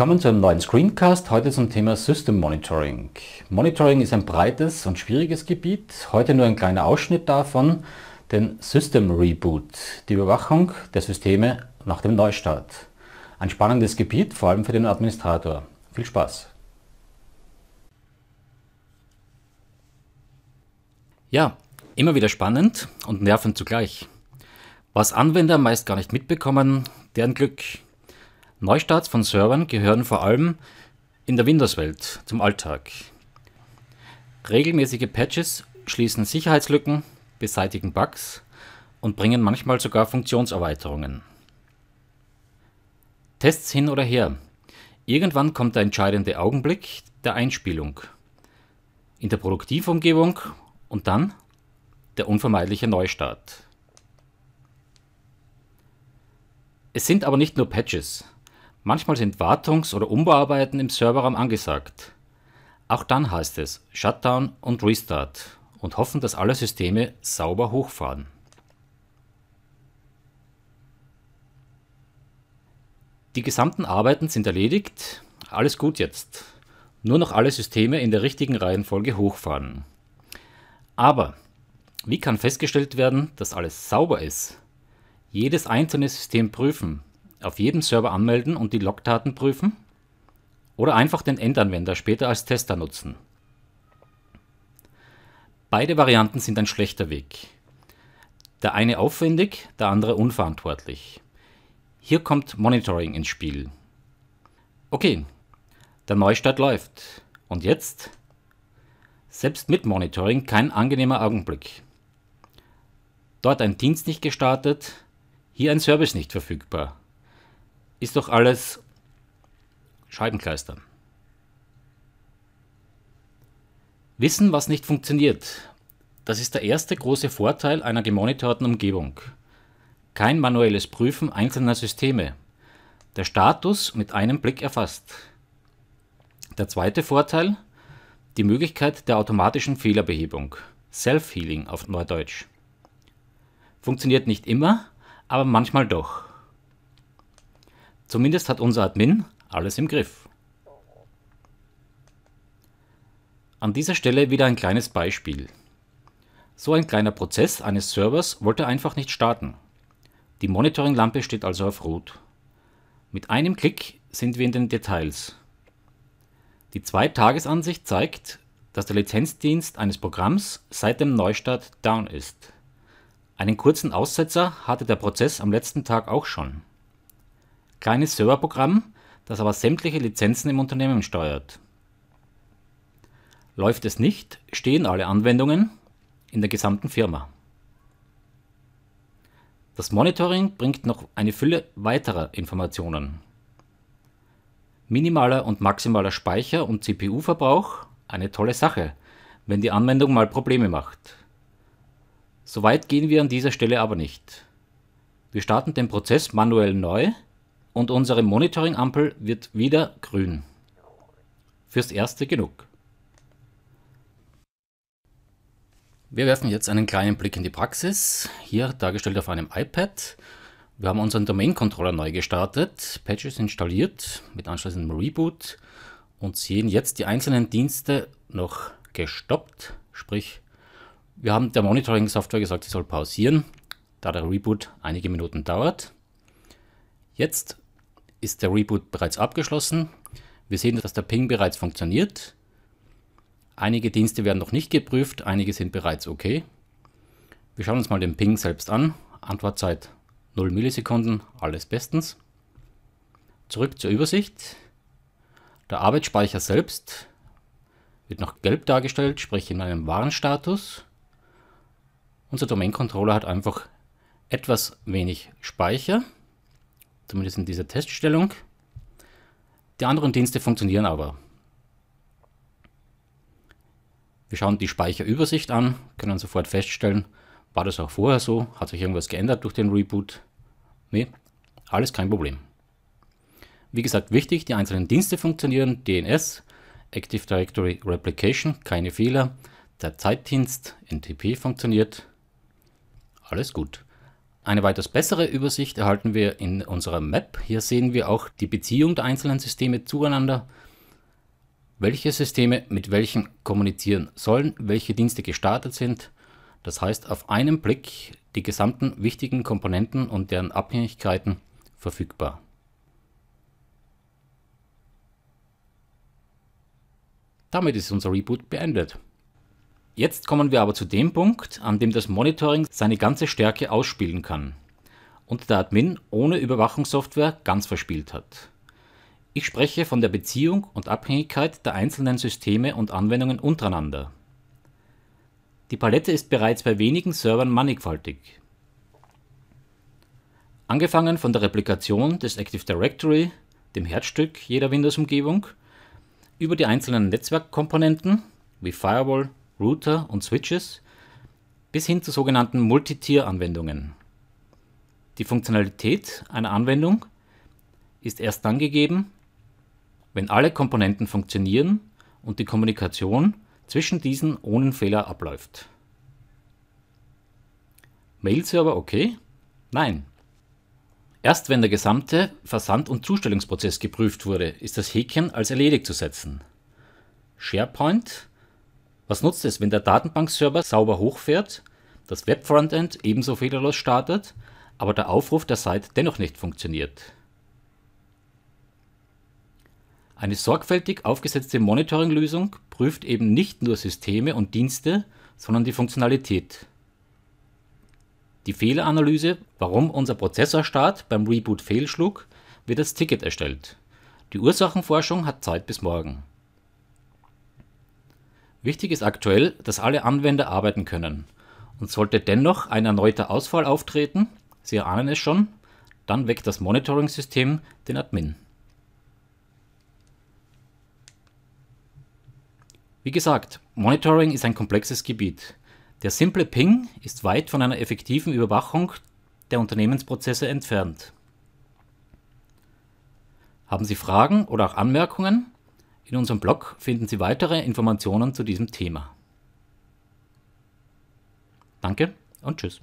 Willkommen zu einem neuen Screencast, heute zum Thema System Monitoring. Monitoring ist ein breites und schwieriges Gebiet, heute nur ein kleiner Ausschnitt davon, den System Reboot, die Überwachung der Systeme nach dem Neustart. Ein spannendes Gebiet, vor allem für den Administrator. Viel Spaß! Ja, immer wieder spannend und nervend zugleich. Was Anwender meist gar nicht mitbekommen, deren Glück. Neustarts von Servern gehören vor allem in der Windows-Welt zum Alltag. Regelmäßige Patches schließen Sicherheitslücken, beseitigen Bugs und bringen manchmal sogar Funktionserweiterungen. Tests hin oder her. Irgendwann kommt der entscheidende Augenblick der Einspielung. In der Produktivumgebung und dann der unvermeidliche Neustart. Es sind aber nicht nur Patches. Manchmal sind Wartungs- oder Umbauarbeiten im Serverraum angesagt. Auch dann heißt es Shutdown und Restart und hoffen, dass alle Systeme sauber hochfahren. Die gesamten Arbeiten sind erledigt, alles gut jetzt. Nur noch alle Systeme in der richtigen Reihenfolge hochfahren. Aber wie kann festgestellt werden, dass alles sauber ist? Jedes einzelne System prüfen, auf jedem Server anmelden und die Logdaten prüfen? Oder einfach den Endanwender später als Tester nutzen? Beide Varianten sind ein schlechter Weg. Der eine aufwendig, der andere unverantwortlich. Hier kommt Monitoring ins Spiel. Okay, der Neustart läuft. Und jetzt? Selbst mit Monitoring kein angenehmer Augenblick. Dort ein Dienst nicht gestartet, hier ein Service nicht verfügbar ist doch alles Scheibenkleister. Wissen, was nicht funktioniert. Das ist der erste große Vorteil einer gemonitorten Umgebung. Kein manuelles Prüfen einzelner Systeme. Der Status mit einem Blick erfasst. Der zweite Vorteil, die Möglichkeit der automatischen Fehlerbehebung. Self-Healing auf Neudeutsch. Funktioniert nicht immer, aber manchmal doch. Zumindest hat unser Admin alles im Griff. An dieser Stelle wieder ein kleines Beispiel. So ein kleiner Prozess eines Servers wollte einfach nicht starten. Die Monitoring-Lampe steht also auf Rot. Mit einem Klick sind wir in den Details. Die Zwei-Tages-Ansicht zeigt, dass der Lizenzdienst eines Programms seit dem Neustart down ist. Einen kurzen Aussetzer hatte der Prozess am letzten Tag auch schon kleines Serverprogramm, das aber sämtliche Lizenzen im Unternehmen steuert. Läuft es nicht, stehen alle Anwendungen in der gesamten Firma. Das Monitoring bringt noch eine Fülle weiterer Informationen. Minimaler und maximaler Speicher und CPU-Verbrauch, eine tolle Sache, wenn die Anwendung mal Probleme macht. Soweit gehen wir an dieser Stelle aber nicht. Wir starten den Prozess manuell neu und unsere Monitoring-Ampel wird wieder grün. Fürs Erste genug. Wir werfen jetzt einen kleinen Blick in die Praxis, hier dargestellt auf einem iPad. Wir haben unseren Domain-Controller neu gestartet, Patches installiert mit anschließendem Reboot und sehen jetzt die einzelnen Dienste noch gestoppt. Sprich, wir haben der Monitoring-Software gesagt, sie soll pausieren, da der Reboot einige Minuten dauert. Jetzt ist der Reboot bereits abgeschlossen. Wir sehen, dass der Ping bereits funktioniert. Einige Dienste werden noch nicht geprüft, einige sind bereits okay. Wir schauen uns mal den Ping selbst an. Antwortzeit 0 Millisekunden, alles bestens. Zurück zur Übersicht. Der Arbeitsspeicher selbst wird noch gelb dargestellt, sprich in einem Warenstatus. Unser Domain Controller hat einfach etwas wenig Speicher zumindest in dieser Teststellung. Die anderen Dienste funktionieren aber. Wir schauen die Speicherübersicht an, können sofort feststellen, war das auch vorher so, hat sich irgendwas geändert durch den Reboot? Nee, alles kein Problem. Wie gesagt, wichtig, die einzelnen Dienste funktionieren, DNS, Active Directory Replication, keine Fehler, der Zeitdienst, NTP funktioniert, alles gut. Eine weitaus bessere Übersicht erhalten wir in unserer Map. Hier sehen wir auch die Beziehung der einzelnen Systeme zueinander, welche Systeme mit welchen kommunizieren sollen, welche Dienste gestartet sind. Das heißt auf einen Blick die gesamten wichtigen Komponenten und deren Abhängigkeiten verfügbar. Damit ist unser Reboot beendet. Jetzt kommen wir aber zu dem Punkt, an dem das Monitoring seine ganze Stärke ausspielen kann und der Admin ohne Überwachungssoftware ganz verspielt hat. Ich spreche von der Beziehung und Abhängigkeit der einzelnen Systeme und Anwendungen untereinander. Die Palette ist bereits bei wenigen Servern mannigfaltig. Angefangen von der Replikation des Active Directory, dem Herzstück jeder Windows-Umgebung, über die einzelnen Netzwerkkomponenten wie Firewall, Router und Switches bis hin zu sogenannten Multitier-Anwendungen. Die Funktionalität einer Anwendung ist erst dann gegeben, wenn alle Komponenten funktionieren und die Kommunikation zwischen diesen ohne Fehler abläuft. Mail-Server okay? Nein. Erst wenn der gesamte Versand- und Zustellungsprozess geprüft wurde, ist das Häkchen als erledigt zu setzen. SharePoint was nutzt es, wenn der Datenbankserver sauber hochfährt, das Web-Frontend ebenso fehlerlos startet, aber der Aufruf der Seite dennoch nicht funktioniert? Eine sorgfältig aufgesetzte Monitoring-Lösung prüft eben nicht nur Systeme und Dienste, sondern die Funktionalität. Die Fehleranalyse, warum unser Prozessorstart beim Reboot fehlschlug, wird als Ticket erstellt. Die Ursachenforschung hat Zeit bis morgen. Wichtig ist aktuell, dass alle Anwender arbeiten können. Und sollte dennoch ein erneuter Ausfall auftreten, Sie ahnen es schon, dann weckt das Monitoring-System den Admin. Wie gesagt, Monitoring ist ein komplexes Gebiet. Der simple Ping ist weit von einer effektiven Überwachung der Unternehmensprozesse entfernt. Haben Sie Fragen oder auch Anmerkungen? In unserem Blog finden Sie weitere Informationen zu diesem Thema. Danke und tschüss.